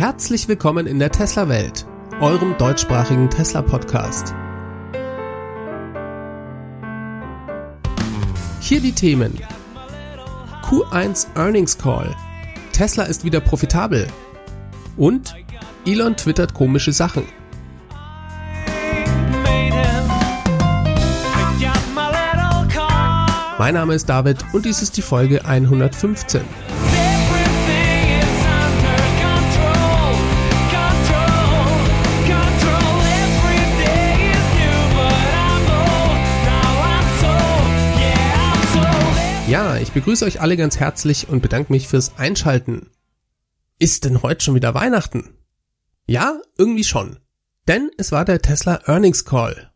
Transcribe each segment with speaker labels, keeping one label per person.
Speaker 1: Herzlich willkommen in der Tesla-Welt, eurem deutschsprachigen Tesla-Podcast. Hier die Themen. Q1 Earnings Call. Tesla ist wieder profitabel. Und Elon twittert komische Sachen. Mein Name ist David und dies ist die Folge 115. ich begrüße euch alle ganz herzlich und bedanke mich fürs Einschalten. Ist denn heute schon wieder Weihnachten? Ja, irgendwie schon. Denn es war der Tesla Earnings Call.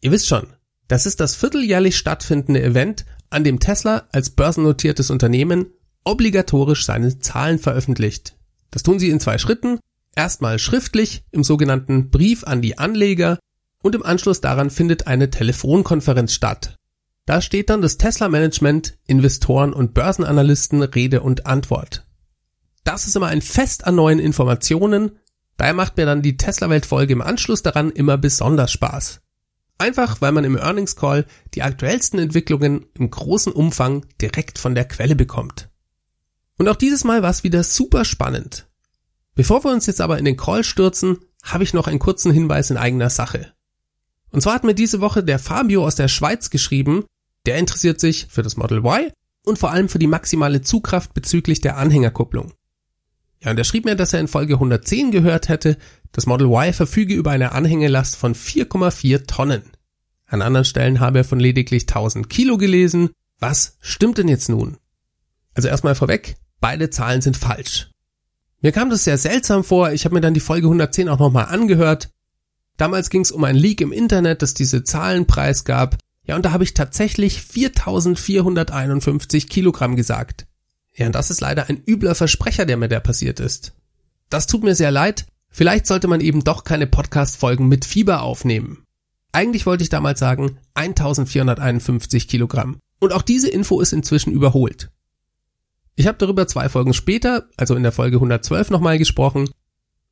Speaker 1: Ihr wisst schon, das ist das vierteljährlich stattfindende Event, an dem Tesla als börsennotiertes Unternehmen obligatorisch seine Zahlen veröffentlicht. Das tun sie in zwei Schritten. Erstmal schriftlich im sogenannten Brief an die Anleger und im Anschluss daran findet eine Telefonkonferenz statt. Da steht dann das Tesla-Management, Investoren und Börsenanalysten Rede und Antwort. Das ist immer ein Fest an neuen Informationen, daher macht mir dann die Tesla-Welt-Folge im Anschluss daran immer besonders Spaß. Einfach, weil man im Earnings Call die aktuellsten Entwicklungen im großen Umfang direkt von der Quelle bekommt. Und auch dieses Mal war es wieder super spannend. Bevor wir uns jetzt aber in den Call stürzen, habe ich noch einen kurzen Hinweis in eigener Sache. Und zwar hat mir diese Woche der Fabio aus der Schweiz geschrieben, der interessiert sich für das Model Y und vor allem für die maximale Zugkraft bezüglich der Anhängerkupplung. Ja, und er schrieb mir, dass er in Folge 110 gehört hätte, das Model Y verfüge über eine Anhängelast von 4,4 Tonnen. An anderen Stellen habe er von lediglich 1000 Kilo gelesen. Was stimmt denn jetzt nun? Also erstmal vorweg, beide Zahlen sind falsch. Mir kam das sehr seltsam vor, ich habe mir dann die Folge 110 auch nochmal angehört. Damals ging es um ein Leak im Internet, das diese Zahlen preisgab, ja, und da habe ich tatsächlich 4451 Kilogramm gesagt. Ja, und das ist leider ein übler Versprecher, der mir da passiert ist. Das tut mir sehr leid. Vielleicht sollte man eben doch keine Podcast-Folgen mit Fieber aufnehmen. Eigentlich wollte ich damals sagen 1451 Kilogramm. Und auch diese Info ist inzwischen überholt. Ich habe darüber zwei Folgen später, also in der Folge 112 nochmal gesprochen.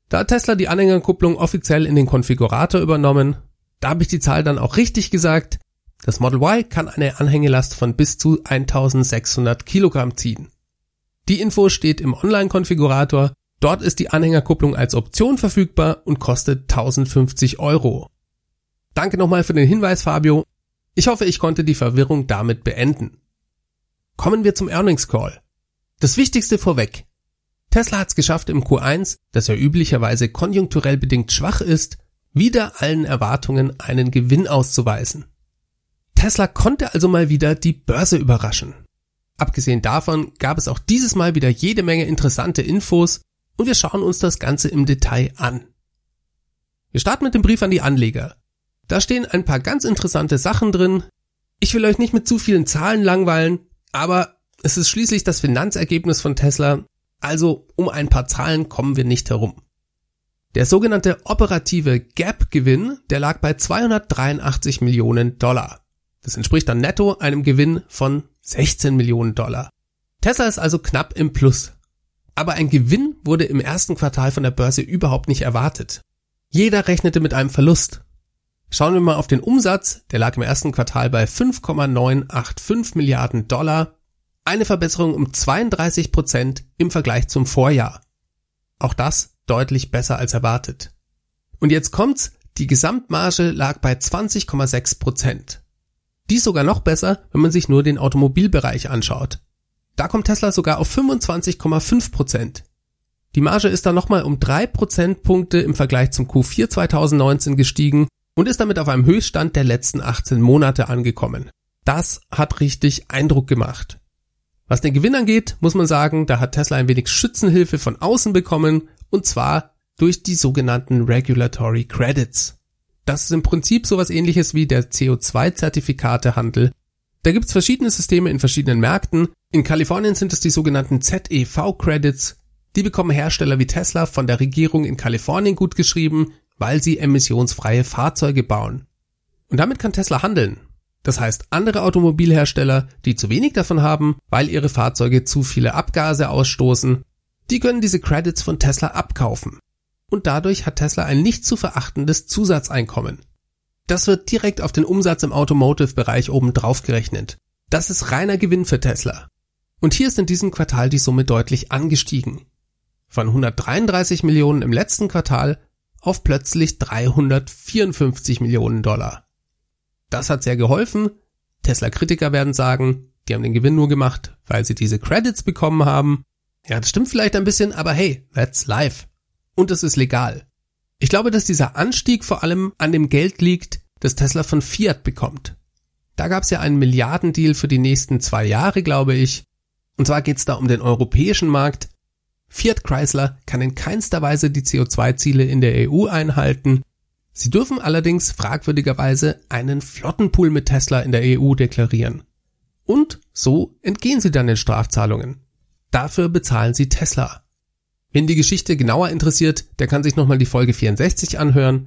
Speaker 1: Da hat Tesla die Anhängerkupplung offiziell in den Konfigurator übernommen. Da habe ich die Zahl dann auch richtig gesagt. Das Model Y kann eine Anhängelast von bis zu 1600 Kilogramm ziehen. Die Info steht im Online-Konfigurator. Dort ist die Anhängerkupplung als Option verfügbar und kostet 1050 Euro. Danke nochmal für den Hinweis, Fabio. Ich hoffe, ich konnte die Verwirrung damit beenden. Kommen wir zum Earnings Call. Das Wichtigste vorweg. Tesla hat es geschafft im Q1, das ja üblicherweise konjunkturell bedingt schwach ist, wieder allen Erwartungen einen Gewinn auszuweisen. Tesla konnte also mal wieder die Börse überraschen. Abgesehen davon gab es auch dieses Mal wieder jede Menge interessante Infos und wir schauen uns das Ganze im Detail an. Wir starten mit dem Brief an die Anleger. Da stehen ein paar ganz interessante Sachen drin. Ich will euch nicht mit zu vielen Zahlen langweilen, aber es ist schließlich das Finanzergebnis von Tesla, also um ein paar Zahlen kommen wir nicht herum. Der sogenannte operative Gap-Gewinn, der lag bei 283 Millionen Dollar. Das entspricht dann netto einem Gewinn von 16 Millionen Dollar. Tesla ist also knapp im Plus. Aber ein Gewinn wurde im ersten Quartal von der Börse überhaupt nicht erwartet. Jeder rechnete mit einem Verlust. Schauen wir mal auf den Umsatz, der lag im ersten Quartal bei 5,985 Milliarden Dollar, eine Verbesserung um 32 Prozent im Vergleich zum Vorjahr. Auch das deutlich besser als erwartet. Und jetzt kommt's, die Gesamtmarge lag bei 20,6 Prozent. Dies sogar noch besser, wenn man sich nur den Automobilbereich anschaut. Da kommt Tesla sogar auf 25,5 Prozent. Die Marge ist dann nochmal um drei Prozentpunkte im Vergleich zum Q4 2019 gestiegen und ist damit auf einem Höchststand der letzten 18 Monate angekommen. Das hat richtig Eindruck gemacht. Was den Gewinn angeht, muss man sagen, da hat Tesla ein wenig Schützenhilfe von außen bekommen, und zwar durch die sogenannten Regulatory Credits. Das ist im Prinzip sowas ähnliches wie der CO2-Zertifikatehandel. Da gibt's verschiedene Systeme in verschiedenen Märkten. In Kalifornien sind es die sogenannten ZEV-Credits. Die bekommen Hersteller wie Tesla von der Regierung in Kalifornien gut geschrieben, weil sie emissionsfreie Fahrzeuge bauen. Und damit kann Tesla handeln. Das heißt, andere Automobilhersteller, die zu wenig davon haben, weil ihre Fahrzeuge zu viele Abgase ausstoßen, Die können diese Credits von Tesla abkaufen. Und dadurch hat Tesla ein nicht zu verachtendes Zusatzeinkommen. Das wird direkt auf den Umsatz im Automotive-Bereich oben drauf gerechnet. Das ist reiner Gewinn für Tesla. Und hier ist in diesem Quartal die Summe deutlich angestiegen. Von 133 Millionen im letzten Quartal auf plötzlich 354 Millionen Dollar. Das hat sehr geholfen. Tesla-Kritiker werden sagen, die haben den Gewinn nur gemacht, weil sie diese Credits bekommen haben. Ja, das stimmt vielleicht ein bisschen, aber hey, that's life. Und es ist legal. Ich glaube, dass dieser Anstieg vor allem an dem Geld liegt, das Tesla von Fiat bekommt. Da gab es ja einen Milliardendeal für die nächsten zwei Jahre, glaube ich. Und zwar geht es da um den europäischen Markt. Fiat Chrysler kann in keinster Weise die CO2-Ziele in der EU einhalten. Sie dürfen allerdings fragwürdigerweise einen Flottenpool mit Tesla in der EU deklarieren. Und so entgehen sie dann den Strafzahlungen. Dafür bezahlen sie Tesla. Wen die Geschichte genauer interessiert, der kann sich nochmal die Folge 64 anhören.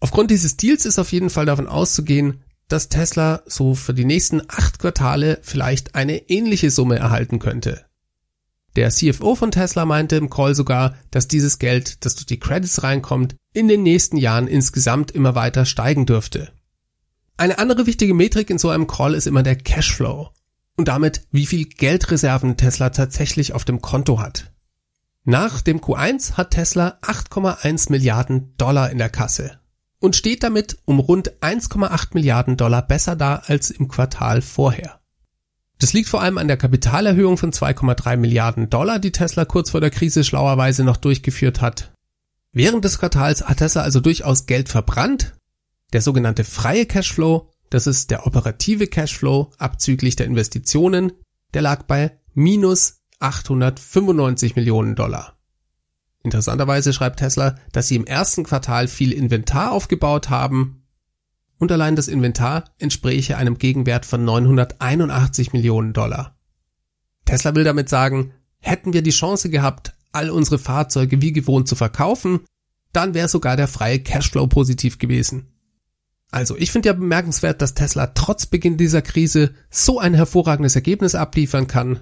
Speaker 1: Aufgrund dieses Deals ist auf jeden Fall davon auszugehen, dass Tesla so für die nächsten acht Quartale vielleicht eine ähnliche Summe erhalten könnte. Der CFO von Tesla meinte im Call sogar, dass dieses Geld, das durch die Credits reinkommt, in den nächsten Jahren insgesamt immer weiter steigen dürfte. Eine andere wichtige Metrik in so einem Call ist immer der Cashflow und damit, wie viel Geldreserven Tesla tatsächlich auf dem Konto hat. Nach dem Q1 hat Tesla 8,1 Milliarden Dollar in der Kasse und steht damit um rund 1,8 Milliarden Dollar besser da als im Quartal vorher. Das liegt vor allem an der Kapitalerhöhung von 2,3 Milliarden Dollar, die Tesla kurz vor der Krise schlauerweise noch durchgeführt hat. Während des Quartals hat Tesla also durchaus Geld verbrannt. Der sogenannte freie Cashflow, das ist der operative Cashflow abzüglich der Investitionen, der lag bei minus 895 Millionen Dollar. Interessanterweise schreibt Tesla, dass sie im ersten Quartal viel Inventar aufgebaut haben, und allein das Inventar entspräche einem Gegenwert von 981 Millionen Dollar. Tesla will damit sagen, hätten wir die Chance gehabt, all unsere Fahrzeuge wie gewohnt zu verkaufen, dann wäre sogar der freie Cashflow positiv gewesen. Also ich finde ja bemerkenswert, dass Tesla trotz Beginn dieser Krise so ein hervorragendes Ergebnis abliefern kann.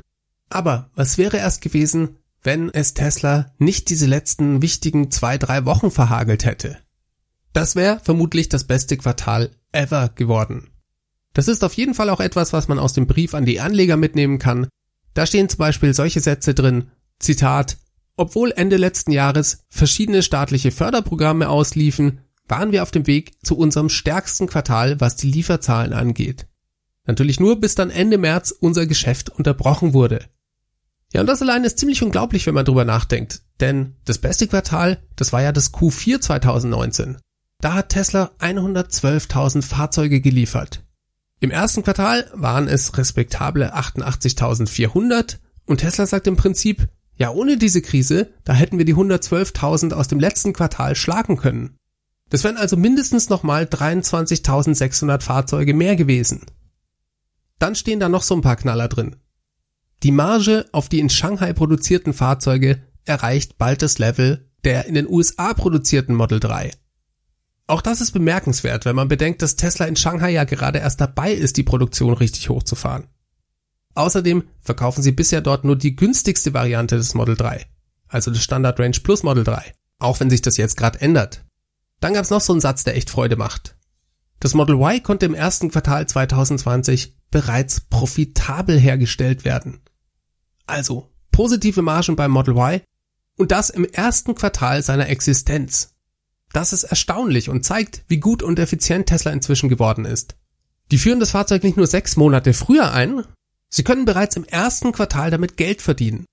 Speaker 1: Aber was wäre erst gewesen, wenn es Tesla nicht diese letzten wichtigen zwei, drei Wochen verhagelt hätte? Das wäre vermutlich das beste Quartal ever geworden. Das ist auf jeden Fall auch etwas, was man aus dem Brief an die Anleger mitnehmen kann. Da stehen zum Beispiel solche Sätze drin, Zitat, obwohl Ende letzten Jahres verschiedene staatliche Förderprogramme ausliefen, waren wir auf dem Weg zu unserem stärksten Quartal, was die Lieferzahlen angeht. Natürlich nur, bis dann Ende März unser Geschäft unterbrochen wurde. Ja, und das allein ist ziemlich unglaublich, wenn man drüber nachdenkt. Denn das beste Quartal, das war ja das Q4 2019. Da hat Tesla 112.000 Fahrzeuge geliefert. Im ersten Quartal waren es respektable 88.400 und Tesla sagt im Prinzip, ja, ohne diese Krise, da hätten wir die 112.000 aus dem letzten Quartal schlagen können. Das wären also mindestens nochmal 23.600 Fahrzeuge mehr gewesen. Dann stehen da noch so ein paar Knaller drin. Die Marge auf die in Shanghai produzierten Fahrzeuge erreicht bald das Level der in den USA produzierten Model 3. Auch das ist bemerkenswert, wenn man bedenkt, dass Tesla in Shanghai ja gerade erst dabei ist, die Produktion richtig hochzufahren. Außerdem verkaufen sie bisher dort nur die günstigste Variante des Model 3, also das Standard Range Plus Model 3, auch wenn sich das jetzt gerade ändert. Dann gab es noch so einen Satz, der echt Freude macht. Das Model Y konnte im ersten Quartal 2020 bereits profitabel hergestellt werden. Also positive Margen beim Model Y und das im ersten Quartal seiner Existenz. Das ist erstaunlich und zeigt, wie gut und effizient Tesla inzwischen geworden ist. Die führen das Fahrzeug nicht nur sechs Monate früher ein, sie können bereits im ersten Quartal damit Geld verdienen.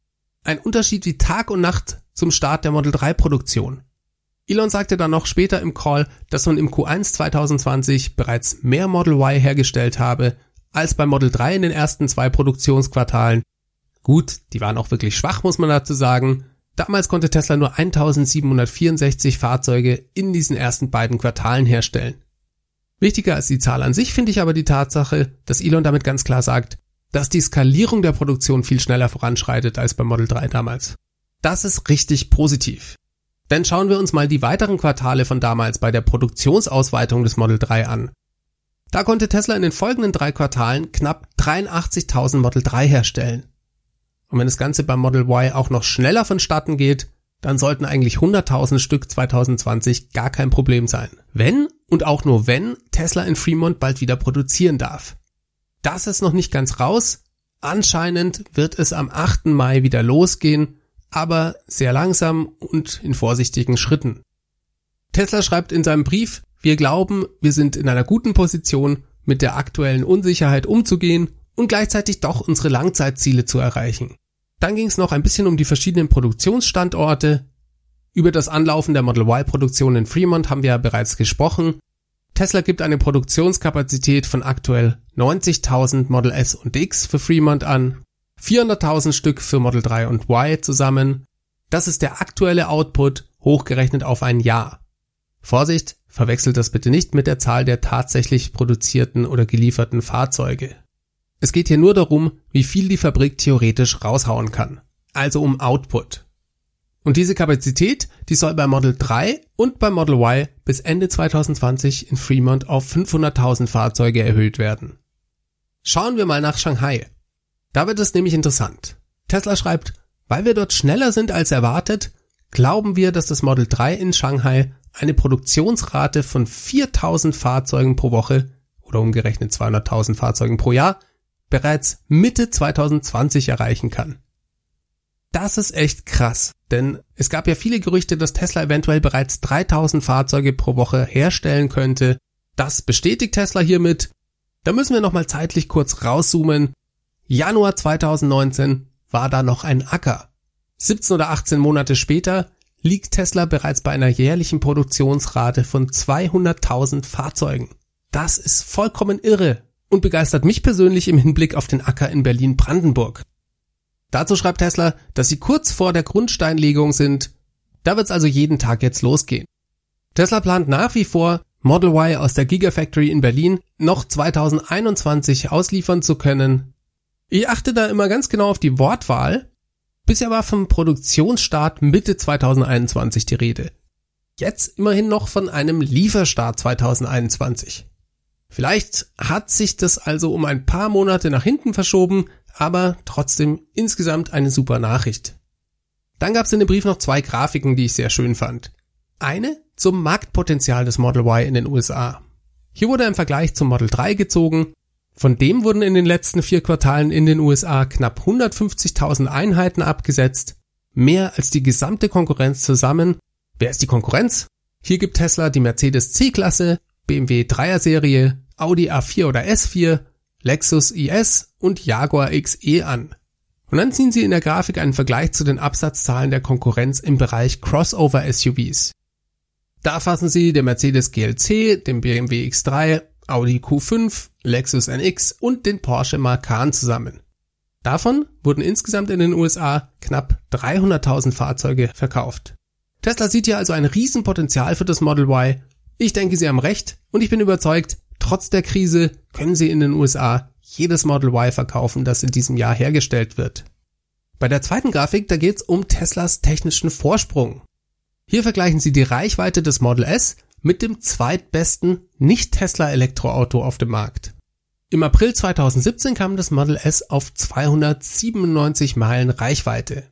Speaker 1: Ein Unterschied wie Tag und Nacht zum Start der Model 3 Produktion. Elon sagte dann noch später im Call, dass man im Q1 2020 bereits mehr Model Y hergestellt habe als beim Model 3 in den ersten zwei Produktionsquartalen. Gut, die waren auch wirklich schwach, muss man dazu sagen, Damals konnte Tesla nur 1764 Fahrzeuge in diesen ersten beiden Quartalen herstellen. Wichtiger als die Zahl an sich finde ich aber die Tatsache, dass Elon damit ganz klar sagt, dass die Skalierung der Produktion viel schneller voranschreitet als beim Model 3 damals. Das ist richtig positiv. Denn schauen wir uns mal die weiteren Quartale von damals bei der Produktionsausweitung des Model 3 an. Da konnte Tesla in den folgenden drei Quartalen knapp 83.000 Model 3 herstellen. Und wenn das Ganze beim Model Y auch noch schneller vonstatten geht, dann sollten eigentlich 100.000 Stück 2020 gar kein Problem sein. Wenn und auch nur wenn Tesla in Fremont bald wieder produzieren darf. Das ist noch nicht ganz raus. Anscheinend wird es am 8. Mai wieder losgehen, aber sehr langsam und in vorsichtigen Schritten. Tesla schreibt in seinem Brief, wir glauben, wir sind in einer guten Position, mit der aktuellen Unsicherheit umzugehen und gleichzeitig doch unsere Langzeitziele zu erreichen. Dann ging es noch ein bisschen um die verschiedenen Produktionsstandorte. Über das Anlaufen der Model Y-Produktion in Fremont haben wir ja bereits gesprochen. Tesla gibt eine Produktionskapazität von aktuell 90.000 Model S und X für Fremont an, 400.000 Stück für Model 3 und Y zusammen. Das ist der aktuelle Output, hochgerechnet auf ein Jahr. Vorsicht, verwechselt das bitte nicht mit der Zahl der tatsächlich produzierten oder gelieferten Fahrzeuge. Es geht hier nur darum, wie viel die Fabrik theoretisch raushauen kann. Also um Output. Und diese Kapazität, die soll bei Model 3 und bei Model Y bis Ende 2020 in Fremont auf 500.000 Fahrzeuge erhöht werden. Schauen wir mal nach Shanghai. Da wird es nämlich interessant. Tesla schreibt, weil wir dort schneller sind als erwartet, glauben wir, dass das Model 3 in Shanghai eine Produktionsrate von 4000 Fahrzeugen pro Woche oder umgerechnet 200.000 Fahrzeugen pro Jahr bereits Mitte 2020 erreichen kann. Das ist echt krass, denn es gab ja viele Gerüchte, dass Tesla eventuell bereits 3000 Fahrzeuge pro Woche herstellen könnte. Das bestätigt Tesla hiermit. Da müssen wir nochmal zeitlich kurz rauszoomen. Januar 2019 war da noch ein Acker. 17 oder 18 Monate später liegt Tesla bereits bei einer jährlichen Produktionsrate von 200.000 Fahrzeugen. Das ist vollkommen irre und begeistert mich persönlich im Hinblick auf den Acker in Berlin-Brandenburg. Dazu schreibt Tesla, dass sie kurz vor der Grundsteinlegung sind. Da wird's also jeden Tag jetzt losgehen. Tesla plant nach wie vor, Model Y aus der Gigafactory in Berlin noch 2021 ausliefern zu können. Ich achte da immer ganz genau auf die Wortwahl, Bisher war vom Produktionsstart Mitte 2021 die Rede. Jetzt immerhin noch von einem Lieferstart 2021. Vielleicht hat sich das also um ein paar Monate nach hinten verschoben, aber trotzdem insgesamt eine super Nachricht. Dann gab es in dem Brief noch zwei Grafiken, die ich sehr schön fand. Eine zum Marktpotenzial des Model Y in den USA. Hier wurde ein Vergleich zum Model 3 gezogen von dem wurden in den letzten vier Quartalen in den USA knapp 150.000 Einheiten abgesetzt, mehr als die gesamte Konkurrenz zusammen. Wer ist die Konkurrenz? Hier gibt Tesla die Mercedes C-Klasse, BMW 3er Serie, Audi A4 oder S4, Lexus IS und Jaguar XE an. Und dann ziehen sie in der Grafik einen Vergleich zu den Absatzzahlen der Konkurrenz im Bereich Crossover SUVs. Da fassen sie den Mercedes GLC, den BMW X3 Audi Q5, Lexus NX und den Porsche Macan zusammen. Davon wurden insgesamt in den USA knapp 300.000 Fahrzeuge verkauft. Tesla sieht hier also ein Riesenpotenzial für das Model Y. Ich denke, Sie haben recht und ich bin überzeugt, trotz der Krise können Sie in den USA jedes Model Y verkaufen, das in diesem Jahr hergestellt wird. Bei der zweiten Grafik, da geht es um Teslas technischen Vorsprung. Hier vergleichen Sie die Reichweite des Model S mit dem zweitbesten Nicht-Tesla-Elektroauto auf dem Markt. Im April 2017 kam das Model S auf 297 Meilen Reichweite.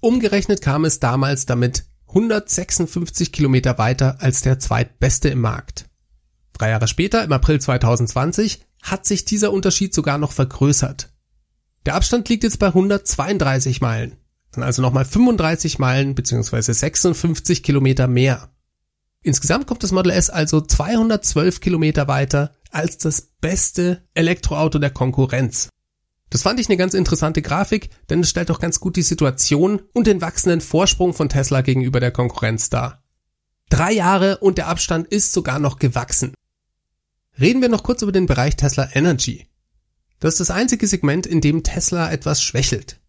Speaker 1: Umgerechnet kam es damals damit 156 Kilometer weiter als der zweitbeste im Markt. Drei Jahre später, im April 2020, hat sich dieser Unterschied sogar noch vergrößert. Der Abstand liegt jetzt bei 132 Meilen, also nochmal 35 Meilen bzw. 56 Kilometer mehr. Insgesamt kommt das Model S also 212 Kilometer weiter als das beste Elektroauto der Konkurrenz. Das fand ich eine ganz interessante Grafik, denn es stellt doch ganz gut die Situation und den wachsenden Vorsprung von Tesla gegenüber der Konkurrenz dar. Drei Jahre und der Abstand ist sogar noch gewachsen. Reden wir noch kurz über den Bereich Tesla Energy. Das ist das einzige Segment, in dem Tesla etwas schwächelt.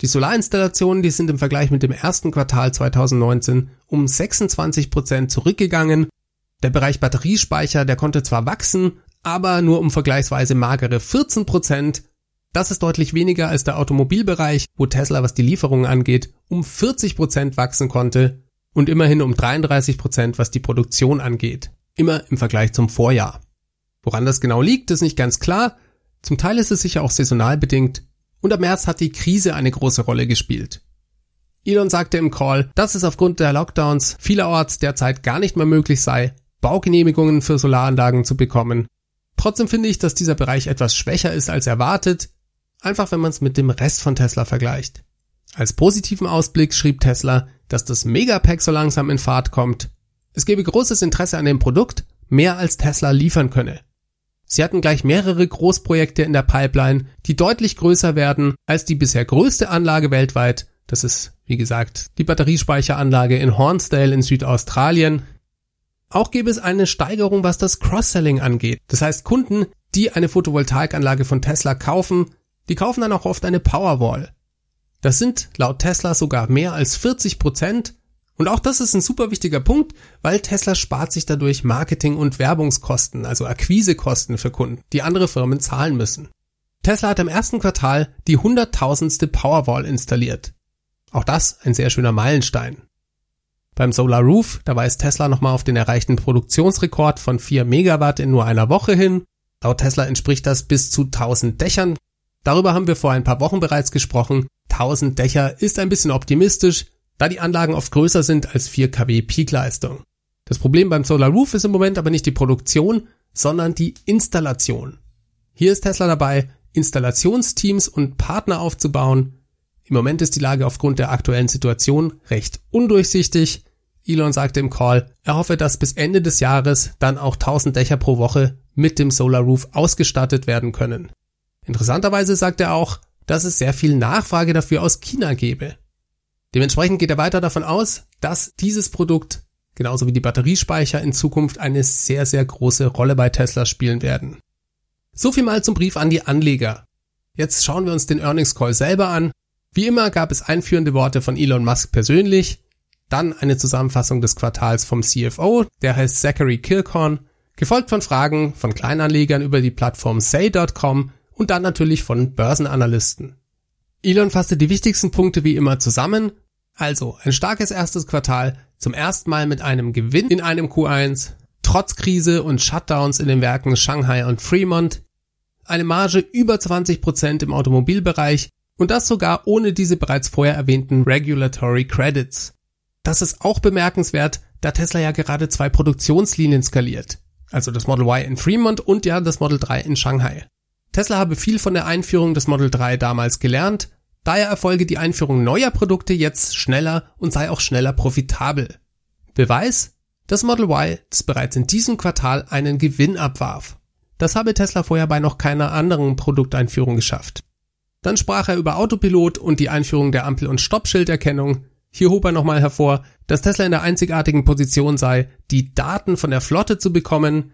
Speaker 1: Die Solarinstallationen, die sind im Vergleich mit dem ersten Quartal 2019 um 26 Prozent zurückgegangen. Der Bereich Batteriespeicher, der konnte zwar wachsen, aber nur um vergleichsweise magere 14 Prozent. Das ist deutlich weniger als der Automobilbereich, wo Tesla, was die Lieferungen angeht, um 40 Prozent wachsen konnte und immerhin um 33 Prozent, was die Produktion angeht. Immer im Vergleich zum Vorjahr. Woran das genau liegt, ist nicht ganz klar. Zum Teil ist es sicher auch saisonal bedingt und ab März hat die Krise eine große Rolle gespielt. Elon sagte im Call, dass es aufgrund der Lockdowns vielerorts derzeit gar nicht mehr möglich sei, Baugenehmigungen für Solaranlagen zu bekommen. Trotzdem finde ich, dass dieser Bereich etwas schwächer ist als erwartet, einfach wenn man es mit dem Rest von Tesla vergleicht. Als positiven Ausblick schrieb Tesla, dass das Megapack so langsam in Fahrt kommt. Es gebe großes Interesse an dem Produkt, mehr als Tesla liefern könne. Sie hatten gleich mehrere Großprojekte in der Pipeline, die deutlich größer werden als die bisher größte Anlage weltweit. Das ist, wie gesagt, die Batteriespeicheranlage in Hornsdale in Südaustralien. Auch gäbe es eine Steigerung, was das Cross-Selling angeht. Das heißt, Kunden, die eine Photovoltaikanlage von Tesla kaufen, die kaufen dann auch oft eine Powerwall. Das sind laut Tesla sogar mehr als 40 Prozent. Und auch das ist ein super wichtiger Punkt, weil Tesla spart sich dadurch Marketing- und Werbungskosten, also Akquisekosten für Kunden, die andere Firmen zahlen müssen. Tesla hat im ersten Quartal die hunderttausendste Powerwall installiert. Auch das ein sehr schöner Meilenstein. Beim Solar Roof, da weist Tesla nochmal auf den erreichten Produktionsrekord von 4 Megawatt in nur einer Woche hin. Laut Tesla entspricht das bis zu 1000 Dächern. Darüber haben wir vor ein paar Wochen bereits gesprochen 1000 Dächer ist ein bisschen optimistisch, da die Anlagen oft größer sind als 4 kW Peakleistung. Das Problem beim Solar Roof ist im Moment aber nicht die Produktion, sondern die Installation. Hier ist Tesla dabei, Installationsteams und Partner aufzubauen. Im Moment ist die Lage aufgrund der aktuellen Situation recht undurchsichtig. Elon sagte im Call, er hoffe, dass bis Ende des Jahres dann auch 1000 Dächer pro Woche mit dem Solar Roof ausgestattet werden können. Interessanterweise sagt er auch, dass es sehr viel Nachfrage dafür aus China gäbe. Dementsprechend geht er weiter davon aus, dass dieses Produkt genauso wie die Batteriespeicher in Zukunft eine sehr, sehr große Rolle bei Tesla spielen werden. So viel mal zum Brief an die Anleger. Jetzt schauen wir uns den Earnings Call selber an. Wie immer gab es einführende Worte von Elon Musk persönlich, dann eine Zusammenfassung des Quartals vom CFO, der heißt Zachary Kirkhorn, gefolgt von Fragen von Kleinanlegern über die Plattform say.com und dann natürlich von Börsenanalysten. Elon fasste die wichtigsten Punkte wie immer zusammen. Also ein starkes erstes Quartal, zum ersten Mal mit einem Gewinn in einem Q1, trotz Krise und Shutdowns in den Werken Shanghai und Fremont, eine Marge über 20% im Automobilbereich und das sogar ohne diese bereits vorher erwähnten Regulatory Credits. Das ist auch bemerkenswert, da Tesla ja gerade zwei Produktionslinien skaliert. Also das Model Y in Fremont und ja das Model 3 in Shanghai. Tesla habe viel von der Einführung des Model 3 damals gelernt, daher erfolge die Einführung neuer Produkte jetzt schneller und sei auch schneller profitabel. Beweis? Das Model Y, das bereits in diesem Quartal einen Gewinn abwarf. Das habe Tesla vorher bei noch keiner anderen Produkteinführung geschafft. Dann sprach er über Autopilot und die Einführung der Ampel- und Stoppschilderkennung. Hier hob er nochmal hervor, dass Tesla in der einzigartigen Position sei, die Daten von der Flotte zu bekommen,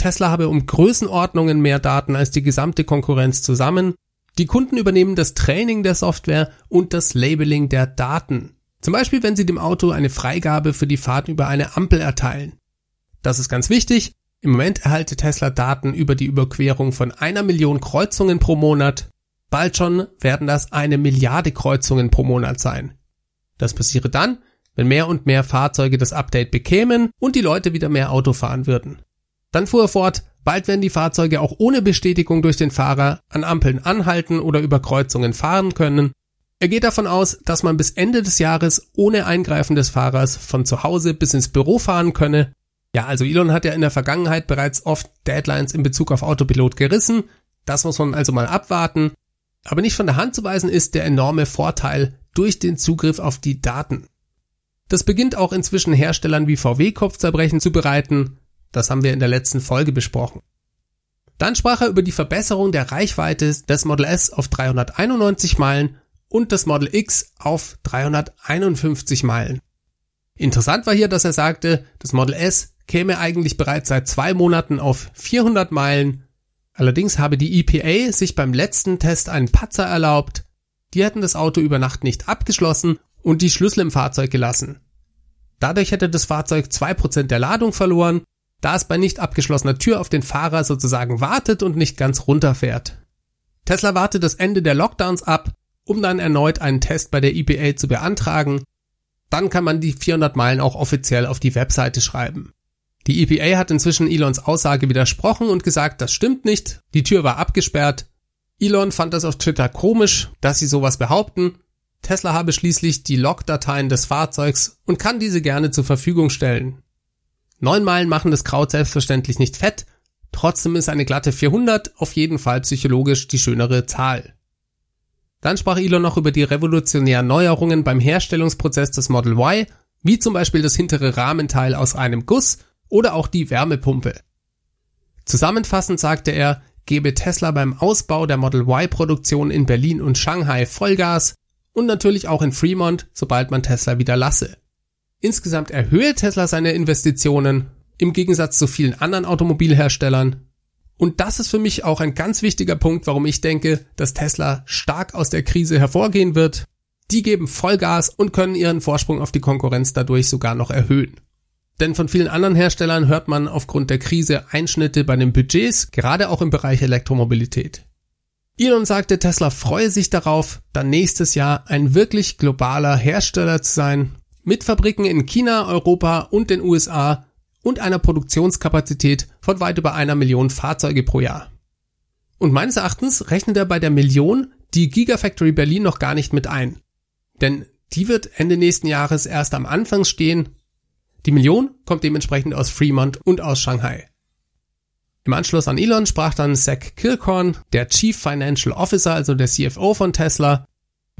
Speaker 1: Tesla habe um Größenordnungen mehr Daten als die gesamte Konkurrenz zusammen. Die Kunden übernehmen das Training der Software und das Labeling der Daten. Zum Beispiel, wenn sie dem Auto eine Freigabe für die Fahrt über eine Ampel erteilen. Das ist ganz wichtig. Im Moment erhalte Tesla Daten über die Überquerung von einer Million Kreuzungen pro Monat. Bald schon werden das eine Milliarde Kreuzungen pro Monat sein. Das passiere dann, wenn mehr und mehr Fahrzeuge das Update bekämen und die Leute wieder mehr Auto fahren würden. Dann fuhr er fort, bald werden die Fahrzeuge auch ohne Bestätigung durch den Fahrer an Ampeln anhalten oder über Kreuzungen fahren können. Er geht davon aus, dass man bis Ende des Jahres ohne Eingreifen des Fahrers von zu Hause bis ins Büro fahren könne. Ja, also Elon hat ja in der Vergangenheit bereits oft Deadlines in Bezug auf Autopilot gerissen. Das muss man also mal abwarten. Aber nicht von der Hand zu weisen ist der enorme Vorteil durch den Zugriff auf die Daten. Das beginnt auch inzwischen Herstellern wie VW Kopfzerbrechen zu bereiten. Das haben wir in der letzten Folge besprochen. Dann sprach er über die Verbesserung der Reichweite des Model S auf 391 Meilen und des Model X auf 351 Meilen. Interessant war hier, dass er sagte, das Model S käme eigentlich bereits seit zwei Monaten auf 400 Meilen. Allerdings habe die EPA sich beim letzten Test einen Patzer erlaubt. Die hätten das Auto über Nacht nicht abgeschlossen und die Schlüssel im Fahrzeug gelassen. Dadurch hätte das Fahrzeug zwei Prozent der Ladung verloren da es bei nicht abgeschlossener Tür auf den Fahrer sozusagen wartet und nicht ganz runterfährt. Tesla wartet das Ende der Lockdowns ab, um dann erneut einen Test bei der EPA zu beantragen. Dann kann man die 400 Meilen auch offiziell auf die Webseite schreiben. Die EPA hat inzwischen Elons Aussage widersprochen und gesagt, das stimmt nicht, die Tür war abgesperrt. Elon fand das auf Twitter komisch, dass sie sowas behaupten. Tesla habe schließlich die Logdateien des Fahrzeugs und kann diese gerne zur Verfügung stellen. Neun Meilen machen das Kraut selbstverständlich nicht fett, trotzdem ist eine glatte 400 auf jeden Fall psychologisch die schönere Zahl. Dann sprach Elon noch über die revolutionären Neuerungen beim Herstellungsprozess des Model Y, wie zum Beispiel das hintere Rahmenteil aus einem Guss oder auch die Wärmepumpe. Zusammenfassend sagte er, gebe Tesla beim Ausbau der Model Y-Produktion in Berlin und Shanghai Vollgas und natürlich auch in Fremont, sobald man Tesla wieder lasse. Insgesamt erhöhe Tesla seine Investitionen im Gegensatz zu vielen anderen Automobilherstellern. Und das ist für mich auch ein ganz wichtiger Punkt, warum ich denke, dass Tesla stark aus der Krise hervorgehen wird. Die geben Vollgas und können ihren Vorsprung auf die Konkurrenz dadurch sogar noch erhöhen. Denn von vielen anderen Herstellern hört man aufgrund der Krise Einschnitte bei den Budgets, gerade auch im Bereich Elektromobilität. Elon sagte, Tesla freue sich darauf, dann nächstes Jahr ein wirklich globaler Hersteller zu sein, mit Fabriken in China, Europa und den USA und einer Produktionskapazität von weit über einer Million Fahrzeuge pro Jahr. Und meines Erachtens rechnet er bei der Million die Gigafactory Berlin noch gar nicht mit ein. Denn die wird Ende nächsten Jahres erst am Anfang stehen die Million kommt dementsprechend aus Fremont und aus Shanghai. Im Anschluss an Elon sprach dann Zach Kilcorn, der Chief Financial Officer, also der CFO von Tesla.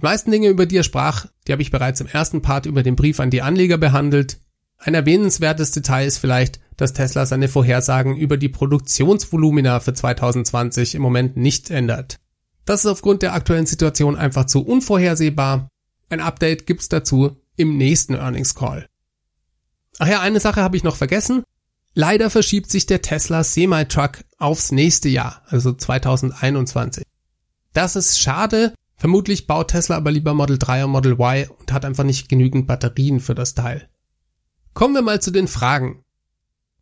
Speaker 1: Die meisten Dinge, über die er sprach, die habe ich bereits im ersten Part über den Brief an die Anleger behandelt. Ein erwähnenswertes Detail ist vielleicht, dass Tesla seine Vorhersagen über die Produktionsvolumina für 2020 im Moment nicht ändert. Das ist aufgrund der aktuellen Situation einfach zu unvorhersehbar. Ein Update gibt's dazu im nächsten Earnings Call. Ach ja, eine Sache habe ich noch vergessen. Leider verschiebt sich der Tesla Semi-Truck aufs nächste Jahr, also 2021. Das ist schade. Vermutlich baut Tesla aber lieber Model 3 und Model Y und hat einfach nicht genügend Batterien für das Teil. Kommen wir mal zu den Fragen.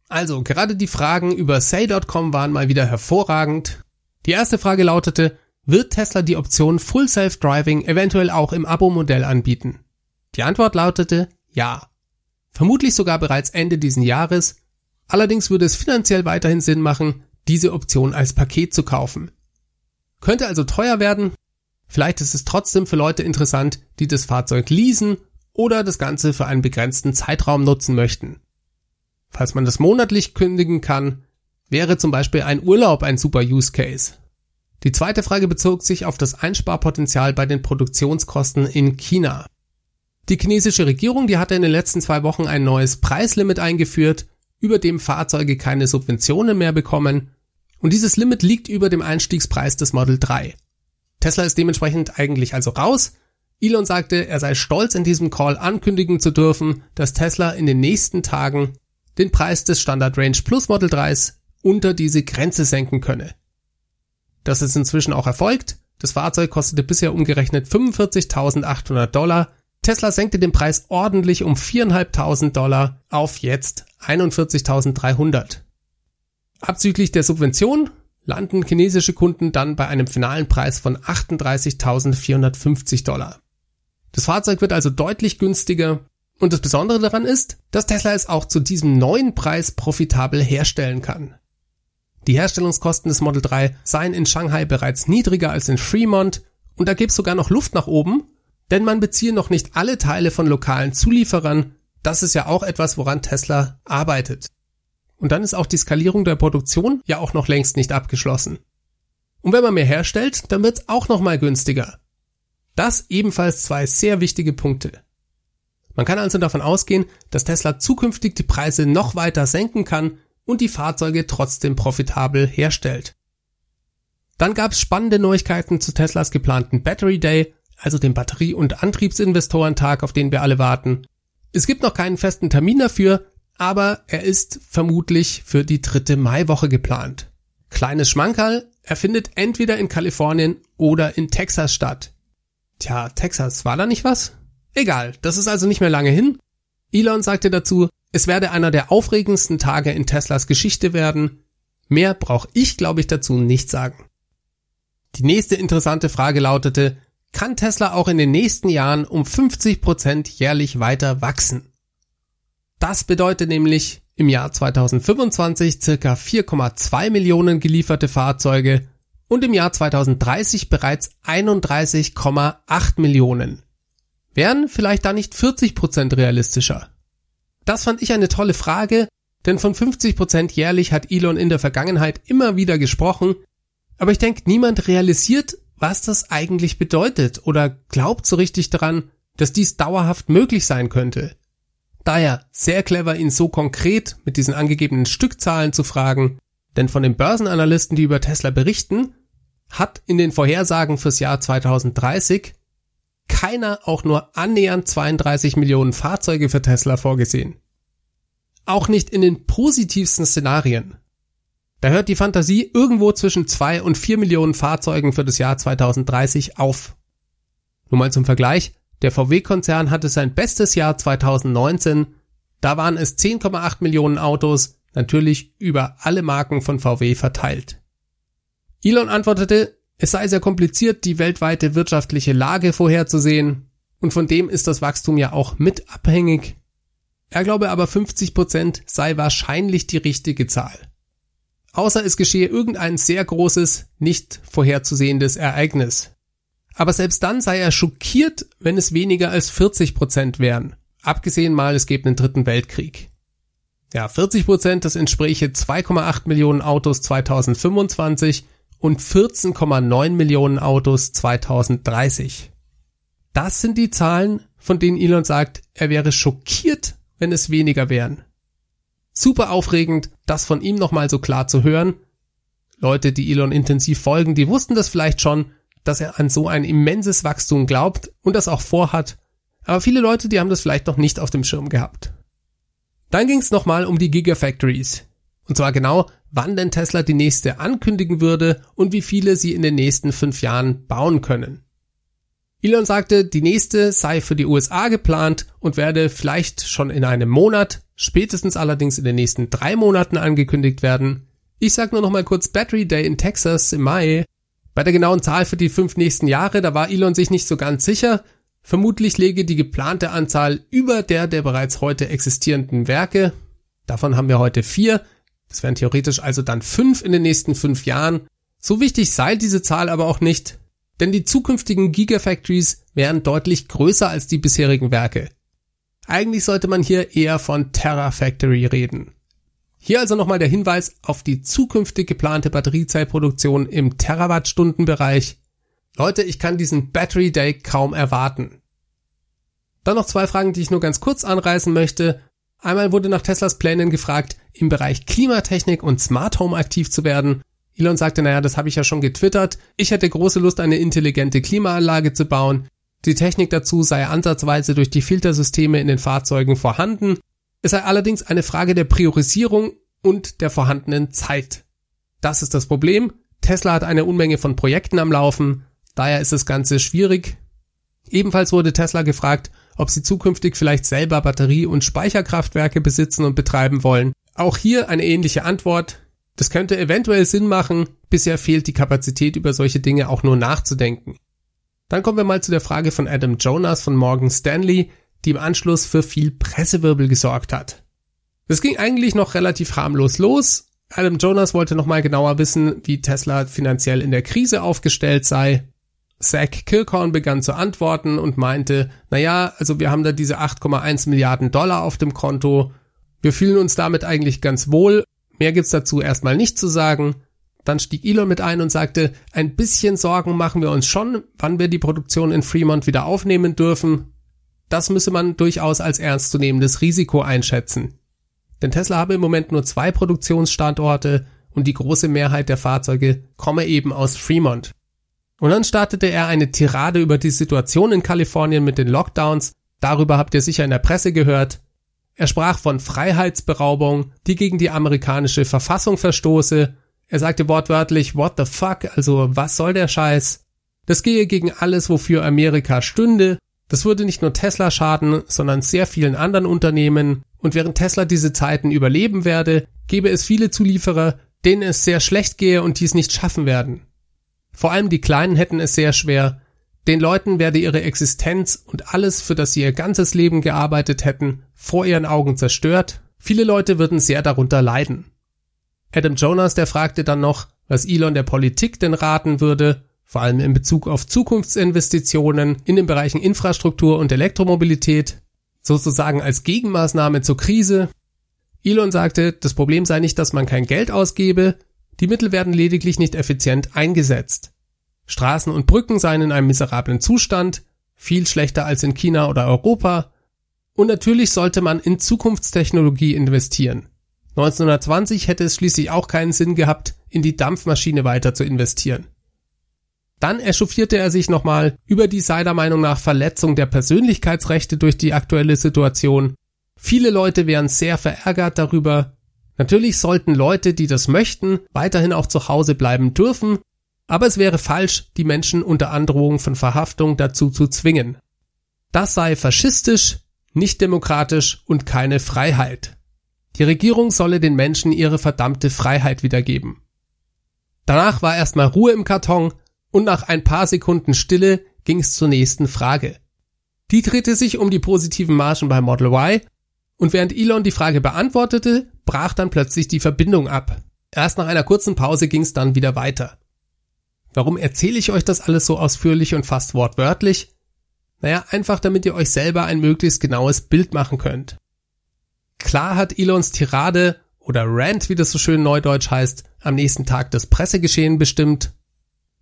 Speaker 1: Also, gerade die Fragen über Say.com waren mal wieder hervorragend. Die erste Frage lautete, wird Tesla die Option Full Self-Driving eventuell auch im Abo-Modell anbieten? Die Antwort lautete ja vermutlich sogar bereits Ende diesen Jahres. Allerdings würde es finanziell weiterhin Sinn machen, diese Option als Paket zu kaufen. Könnte also teuer werden, vielleicht ist es trotzdem für Leute interessant, die das Fahrzeug leasen oder das Ganze für einen begrenzten Zeitraum nutzen möchten. Falls man das monatlich kündigen kann, wäre zum Beispiel ein Urlaub ein super Use Case. Die zweite Frage bezog sich auf das Einsparpotenzial bei den Produktionskosten in China. Die chinesische Regierung, die hatte in den letzten zwei Wochen ein neues Preislimit eingeführt, über dem Fahrzeuge keine Subventionen mehr bekommen. Und dieses Limit liegt über dem Einstiegspreis des Model 3. Tesla ist dementsprechend eigentlich also raus. Elon sagte, er sei stolz in diesem Call ankündigen zu dürfen, dass Tesla in den nächsten Tagen den Preis des Standard Range Plus Model 3s unter diese Grenze senken könne. Das ist inzwischen auch erfolgt. Das Fahrzeug kostete bisher umgerechnet 45.800 Dollar Tesla senkte den Preis ordentlich um 4.500 Dollar auf jetzt 41.300. Abzüglich der Subvention landen chinesische Kunden dann bei einem finalen Preis von 38.450 Dollar. Das Fahrzeug wird also deutlich günstiger und das Besondere daran ist, dass Tesla es auch zu diesem neuen Preis profitabel herstellen kann. Die Herstellungskosten des Model 3 seien in Shanghai bereits niedriger als in Fremont und da gäbe es sogar noch Luft nach oben, denn man beziehe noch nicht alle Teile von lokalen Zulieferern. Das ist ja auch etwas, woran Tesla arbeitet. Und dann ist auch die Skalierung der Produktion ja auch noch längst nicht abgeschlossen. Und wenn man mehr herstellt, dann wird es auch noch mal günstiger. Das ebenfalls zwei sehr wichtige Punkte. Man kann also davon ausgehen, dass Tesla zukünftig die Preise noch weiter senken kann und die Fahrzeuge trotzdem profitabel herstellt. Dann gab es spannende Neuigkeiten zu Teslas geplanten Battery Day also dem Batterie- und Antriebsinvestorentag, auf den wir alle warten. Es gibt noch keinen festen Termin dafür, aber er ist vermutlich für die dritte Maiwoche geplant. Kleines Schmankerl, er findet entweder in Kalifornien oder in Texas statt. Tja, Texas, war da nicht was? Egal, das ist also nicht mehr lange hin. Elon sagte dazu, es werde einer der aufregendsten Tage in Teslas Geschichte werden. Mehr brauche ich, glaube ich, dazu nicht sagen. Die nächste interessante Frage lautete, kann Tesla auch in den nächsten Jahren um 50 Prozent jährlich weiter wachsen. Das bedeutet nämlich im Jahr 2025 circa 4,2 Millionen gelieferte Fahrzeuge und im Jahr 2030 bereits 31,8 Millionen. Wären vielleicht da nicht 40 Prozent realistischer? Das fand ich eine tolle Frage, denn von 50 Prozent jährlich hat Elon in der Vergangenheit immer wieder gesprochen, aber ich denke, niemand realisiert, was das eigentlich bedeutet oder glaubt so richtig daran, dass dies dauerhaft möglich sein könnte. Daher sehr clever, ihn so konkret mit diesen angegebenen Stückzahlen zu fragen, denn von den Börsenanalysten, die über Tesla berichten, hat in den Vorhersagen fürs Jahr 2030 keiner auch nur annähernd 32 Millionen Fahrzeuge für Tesla vorgesehen. Auch nicht in den positivsten Szenarien. Da hört die Fantasie irgendwo zwischen zwei und vier Millionen Fahrzeugen für das Jahr 2030 auf. Nur mal zum Vergleich, der VW-Konzern hatte sein bestes Jahr 2019, da waren es 10,8 Millionen Autos, natürlich über alle Marken von VW verteilt. Elon antwortete, es sei sehr kompliziert, die weltweite wirtschaftliche Lage vorherzusehen, und von dem ist das Wachstum ja auch mit abhängig. Er glaube aber 50 Prozent sei wahrscheinlich die richtige Zahl. Außer es geschehe irgendein sehr großes, nicht vorherzusehendes Ereignis. Aber selbst dann sei er schockiert, wenn es weniger als 40 Prozent wären. Abgesehen mal, es gäbe einen dritten Weltkrieg. Ja, 40 Prozent, das entspräche 2,8 Millionen Autos 2025 und 14,9 Millionen Autos 2030. Das sind die Zahlen, von denen Elon sagt, er wäre schockiert, wenn es weniger wären. Super aufregend, das von ihm nochmal so klar zu hören. Leute, die Elon intensiv folgen, die wussten das vielleicht schon, dass er an so ein immenses Wachstum glaubt und das auch vorhat. Aber viele Leute, die haben das vielleicht noch nicht auf dem Schirm gehabt. Dann ging es nochmal um die Gigafactories. Und zwar genau, wann denn Tesla die nächste ankündigen würde und wie viele sie in den nächsten fünf Jahren bauen können. Elon sagte, die nächste sei für die USA geplant und werde vielleicht schon in einem Monat, spätestens allerdings in den nächsten drei Monaten angekündigt werden. Ich sag nur noch mal kurz Battery Day in Texas im Mai. Bei der genauen Zahl für die fünf nächsten Jahre, da war Elon sich nicht so ganz sicher. Vermutlich lege die geplante Anzahl über der der bereits heute existierenden Werke. Davon haben wir heute vier. Das wären theoretisch also dann fünf in den nächsten fünf Jahren. So wichtig sei diese Zahl aber auch nicht, denn die zukünftigen Gigafactories wären deutlich größer als die bisherigen Werke. Eigentlich sollte man hier eher von Terrafactory reden. Hier also nochmal der Hinweis auf die zukünftig geplante Batteriezellproduktion im Terawattstundenbereich. Leute, ich kann diesen Battery Day kaum erwarten. Dann noch zwei Fragen, die ich nur ganz kurz anreißen möchte. Einmal wurde nach Teslas Plänen gefragt, im Bereich Klimatechnik und Smart Home aktiv zu werden. Elon sagte, naja, das habe ich ja schon getwittert. Ich hätte große Lust, eine intelligente Klimaanlage zu bauen. Die Technik dazu sei ansatzweise durch die Filtersysteme in den Fahrzeugen vorhanden. Es sei allerdings eine Frage der Priorisierung und der vorhandenen Zeit. Das ist das Problem. Tesla hat eine Unmenge von Projekten am Laufen. Daher ist das Ganze schwierig. Ebenfalls wurde Tesla gefragt, ob sie zukünftig vielleicht selber Batterie- und Speicherkraftwerke besitzen und betreiben wollen. Auch hier eine ähnliche Antwort. Das könnte eventuell Sinn machen, bisher fehlt die Kapazität über solche Dinge auch nur nachzudenken. Dann kommen wir mal zu der Frage von Adam Jonas von Morgan Stanley, die im Anschluss für viel Pressewirbel gesorgt hat. Das ging eigentlich noch relativ harmlos los. Adam Jonas wollte nochmal genauer wissen, wie Tesla finanziell in der Krise aufgestellt sei. Zach Kilcorn begann zu antworten und meinte, naja, also wir haben da diese 8,1 Milliarden Dollar auf dem Konto. Wir fühlen uns damit eigentlich ganz wohl. Mehr gibt's dazu erstmal nicht zu sagen. Dann stieg Elon mit ein und sagte, ein bisschen Sorgen machen wir uns schon, wann wir die Produktion in Fremont wieder aufnehmen dürfen. Das müsse man durchaus als ernstzunehmendes Risiko einschätzen. Denn Tesla habe im Moment nur zwei Produktionsstandorte und die große Mehrheit der Fahrzeuge komme eben aus Fremont. Und dann startete er eine Tirade über die Situation in Kalifornien mit den Lockdowns. Darüber habt ihr sicher in der Presse gehört. Er sprach von Freiheitsberaubung, die gegen die amerikanische Verfassung verstoße. Er sagte wortwörtlich, what the fuck, also was soll der Scheiß? Das gehe gegen alles, wofür Amerika stünde. Das würde nicht nur Tesla schaden, sondern sehr vielen anderen Unternehmen. Und während Tesla diese Zeiten überleben werde, gäbe es viele Zulieferer, denen es sehr schlecht gehe und dies nicht schaffen werden. Vor allem die Kleinen hätten es sehr schwer. Den Leuten werde ihre Existenz und alles, für das sie ihr ganzes Leben gearbeitet hätten, vor ihren Augen zerstört. Viele Leute würden sehr darunter leiden. Adam Jonas, der fragte dann noch, was Elon der Politik denn raten würde, vor allem in Bezug auf Zukunftsinvestitionen in den Bereichen Infrastruktur und Elektromobilität, sozusagen als Gegenmaßnahme zur Krise. Elon sagte, das Problem sei nicht, dass man kein Geld ausgebe, die Mittel werden lediglich nicht effizient eingesetzt. Straßen und Brücken seien in einem miserablen Zustand, viel schlechter als in China oder Europa, und natürlich sollte man in Zukunftstechnologie investieren. 1920 hätte es schließlich auch keinen Sinn gehabt, in die Dampfmaschine weiter zu investieren. Dann echauffierte er sich nochmal über die seiner Meinung nach Verletzung der Persönlichkeitsrechte durch die aktuelle Situation. Viele Leute wären sehr verärgert darüber. Natürlich sollten Leute, die das möchten, weiterhin auch zu Hause bleiben dürfen, aber es wäre falsch, die Menschen unter Androhung von Verhaftung dazu zu zwingen. Das sei faschistisch, nicht demokratisch und keine Freiheit. Die Regierung solle den Menschen ihre verdammte Freiheit wiedergeben. Danach war erstmal Ruhe im Karton und nach ein paar Sekunden Stille ging es zur nächsten Frage. Die drehte sich um die positiven Margen bei Model Y und während Elon die Frage beantwortete, brach dann plötzlich die Verbindung ab. Erst nach einer kurzen Pause ging es dann wieder weiter. Warum erzähle ich euch das alles so ausführlich und fast wortwörtlich? Naja, einfach damit ihr euch selber ein möglichst genaues Bild machen könnt. Klar hat Elons Tirade oder Rant, wie das so schön neudeutsch heißt, am nächsten Tag das Pressegeschehen bestimmt.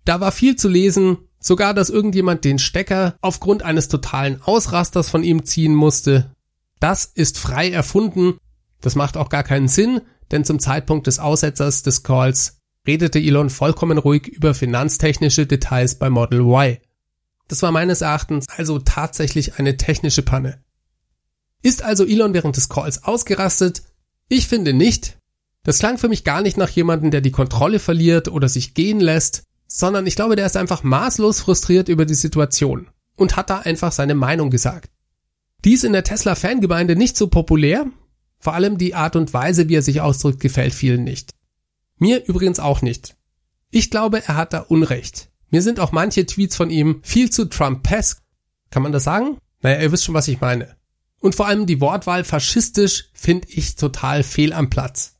Speaker 1: Da war viel zu lesen, sogar dass irgendjemand den Stecker aufgrund eines totalen Ausrasters von ihm ziehen musste. Das ist frei erfunden, das macht auch gar keinen Sinn, denn zum Zeitpunkt des Aussetzers des Calls redete Elon vollkommen ruhig über finanztechnische Details bei Model Y. Das war meines Erachtens also tatsächlich eine technische Panne. Ist also Elon während des Calls ausgerastet? Ich finde nicht. Das klang für mich gar nicht nach jemandem, der die Kontrolle verliert oder sich gehen lässt, sondern ich glaube, der ist einfach maßlos frustriert über die Situation und hat da einfach seine Meinung gesagt. Dies in der Tesla-Fangemeinde nicht so populär, vor allem die Art und Weise, wie er sich ausdrückt, gefällt vielen nicht. Mir übrigens auch nicht. Ich glaube, er hat da Unrecht. Mir sind auch manche Tweets von ihm viel zu Trumpesk. Kann man das sagen? Naja, ihr wisst schon, was ich meine. Und vor allem die Wortwahl faschistisch finde ich total fehl am Platz.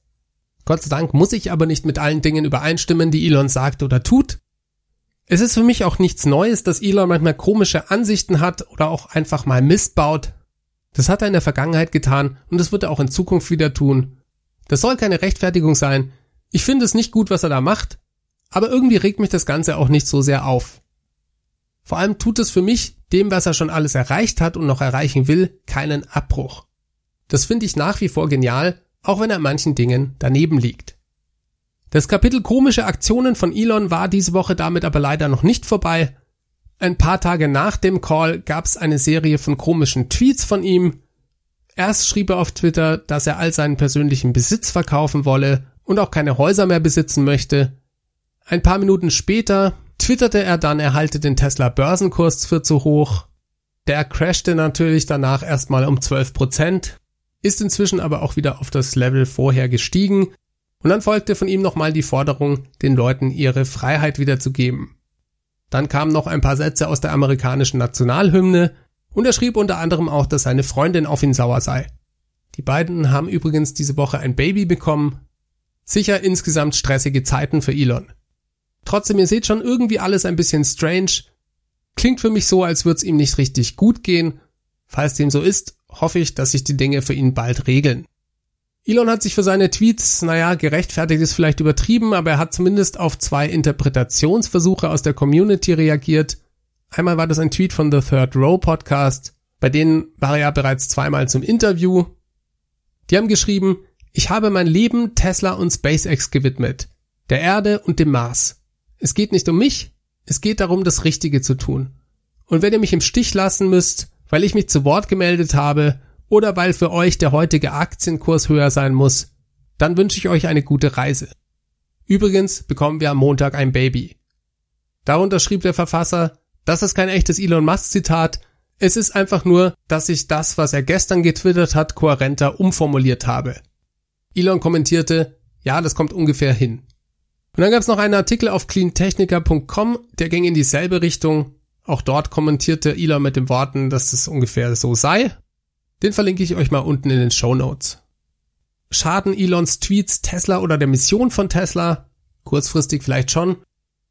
Speaker 1: Gott sei Dank muss ich aber nicht mit allen Dingen übereinstimmen, die Elon sagt oder tut. Es ist für mich auch nichts Neues, dass Elon manchmal komische Ansichten hat oder auch einfach mal Mist baut. Das hat er in der Vergangenheit getan und das wird er auch in Zukunft wieder tun. Das soll keine Rechtfertigung sein. Ich finde es nicht gut, was er da macht, aber irgendwie regt mich das Ganze auch nicht so sehr auf. Vor allem tut es für mich, dem, was er schon alles erreicht hat und noch erreichen will, keinen Abbruch. Das finde ich nach wie vor genial, auch wenn er an manchen Dingen daneben liegt. Das Kapitel komische Aktionen von Elon war diese Woche damit aber leider noch nicht vorbei. Ein paar Tage nach dem Call gab es eine Serie von komischen Tweets von ihm. Erst schrieb er auf Twitter, dass er all seinen persönlichen Besitz verkaufen wolle und auch keine Häuser mehr besitzen möchte. Ein paar Minuten später twitterte er dann, er halte den Tesla Börsenkurs für zu hoch. Der crashte natürlich danach erstmal um 12 Prozent, ist inzwischen aber auch wieder auf das Level vorher gestiegen und dann folgte von ihm nochmal die Forderung, den Leuten ihre Freiheit wiederzugeben. Dann kamen noch ein paar Sätze aus der amerikanischen Nationalhymne und er schrieb unter anderem auch, dass seine Freundin auf ihn sauer sei. Die beiden haben übrigens diese Woche ein Baby bekommen. Sicher insgesamt stressige Zeiten für Elon. Trotzdem, ihr seht schon irgendwie alles ein bisschen strange. Klingt für mich so, als würde es ihm nicht richtig gut gehen. Falls dem so ist, hoffe ich, dass sich die Dinge für ihn bald regeln. Elon hat sich für seine Tweets, naja, gerechtfertigt ist vielleicht übertrieben, aber er hat zumindest auf zwei Interpretationsversuche aus der Community reagiert. Einmal war das ein Tweet von The Third Row Podcast, bei denen war er ja bereits zweimal zum Interview. Die haben geschrieben, ich habe mein Leben Tesla und SpaceX gewidmet, der Erde und dem Mars. Es geht nicht um mich, es geht darum, das Richtige zu tun. Und wenn ihr mich im Stich lassen müsst, weil ich mich zu Wort gemeldet habe oder weil für euch der heutige Aktienkurs höher sein muss, dann wünsche ich euch eine gute Reise. Übrigens bekommen wir am Montag ein Baby. Darunter schrieb der Verfasser, das ist kein echtes Elon Musk Zitat, es ist einfach nur, dass ich das, was er gestern getwittert hat, kohärenter umformuliert habe. Elon kommentierte, ja, das kommt ungefähr hin. Und dann gab es noch einen Artikel auf cleantechniker.com, der ging in dieselbe Richtung. Auch dort kommentierte Elon mit den Worten, dass es ungefähr so sei. Den verlinke ich euch mal unten in den Show Notes. Schaden Elons Tweets Tesla oder der Mission von Tesla? kurzfristig vielleicht schon.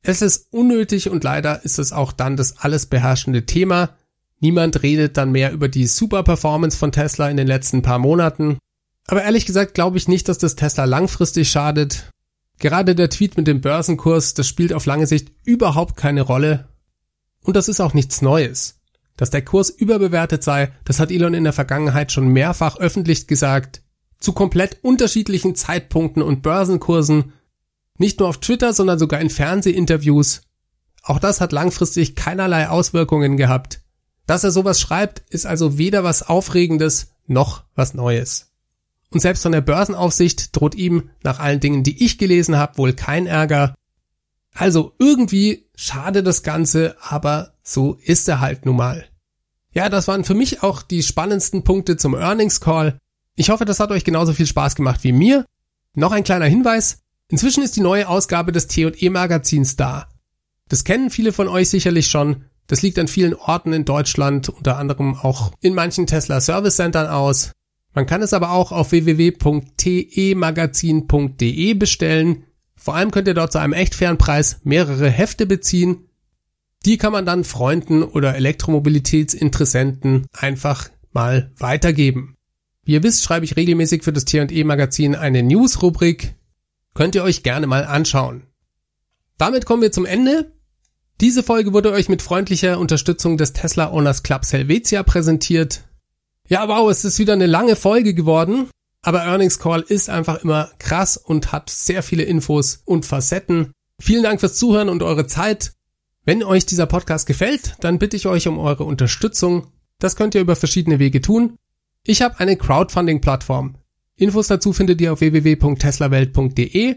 Speaker 1: Es ist unnötig und leider ist es auch dann das alles beherrschende Thema. Niemand redet dann mehr über die Super Performance von Tesla in den letzten paar Monaten. Aber ehrlich gesagt glaube ich nicht, dass das Tesla langfristig schadet. Gerade der Tweet mit dem Börsenkurs, das spielt auf lange Sicht überhaupt keine Rolle. Und das ist auch nichts Neues. Dass der Kurs überbewertet sei, das hat Elon in der Vergangenheit schon mehrfach öffentlich gesagt. Zu komplett unterschiedlichen Zeitpunkten und Börsenkursen. Nicht nur auf Twitter, sondern sogar in Fernsehinterviews. Auch das hat langfristig keinerlei Auswirkungen gehabt. Dass er sowas schreibt, ist also weder was Aufregendes noch was Neues. Und selbst von der Börsenaufsicht droht ihm, nach allen Dingen, die ich gelesen habe, wohl kein Ärger. Also irgendwie schade das Ganze, aber so ist er halt nun mal. Ja, das waren für mich auch die spannendsten Punkte zum Earnings Call. Ich hoffe, das hat euch genauso viel Spaß gemacht wie mir. Noch ein kleiner Hinweis. Inzwischen ist die neue Ausgabe des T&E Magazins da. Das kennen viele von euch sicherlich schon. Das liegt an vielen Orten in Deutschland, unter anderem auch in manchen Tesla Service Centern aus. Man kann es aber auch auf www.temagazin.de bestellen. Vor allem könnt ihr dort zu einem echt fairen Preis mehrere Hefte beziehen. Die kann man dann Freunden oder Elektromobilitätsinteressenten einfach mal weitergeben. Wie ihr wisst, schreibe ich regelmäßig für das T&E Magazin eine News-Rubrik. Könnt ihr euch gerne mal anschauen. Damit kommen wir zum Ende. Diese Folge wurde euch mit freundlicher Unterstützung des Tesla Owners Clubs Helvetia präsentiert. Ja, wow, es ist wieder eine lange Folge geworden. Aber Earnings Call ist einfach immer krass und hat sehr viele Infos und Facetten. Vielen Dank fürs Zuhören und eure Zeit. Wenn euch dieser Podcast gefällt, dann bitte ich euch um eure Unterstützung. Das könnt ihr über verschiedene Wege tun. Ich habe eine Crowdfunding-Plattform. Infos dazu findet ihr auf www.teslawelt.de.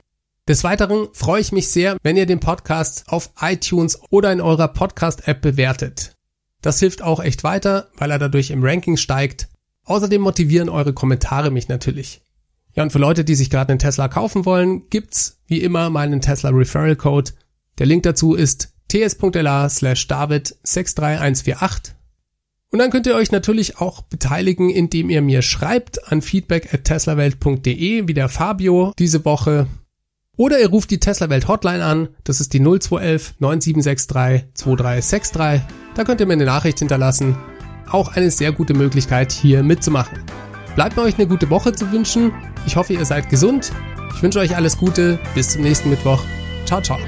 Speaker 1: Des Weiteren freue ich mich sehr, wenn ihr den Podcast auf iTunes oder in eurer Podcast-App bewertet. Das hilft auch echt weiter, weil er dadurch im Ranking steigt. Außerdem motivieren eure Kommentare mich natürlich. Ja, und für Leute, die sich gerade einen Tesla kaufen wollen, gibt's wie immer meinen Tesla Referral Code. Der Link dazu ist ts.la slash david 63148. Und dann könnt ihr euch natürlich auch beteiligen, indem ihr mir schreibt an feedback at teslawelt.de, wie der Fabio diese Woche. Oder ihr ruft die Tesla Welt Hotline an, das ist die 0211 9763 2363. Da könnt ihr mir eine Nachricht hinterlassen. Auch eine sehr gute Möglichkeit, hier mitzumachen. Bleibt mir euch eine gute Woche zu wünschen. Ich hoffe, ihr seid gesund. Ich wünsche euch alles Gute. Bis zum nächsten Mittwoch. Ciao, ciao.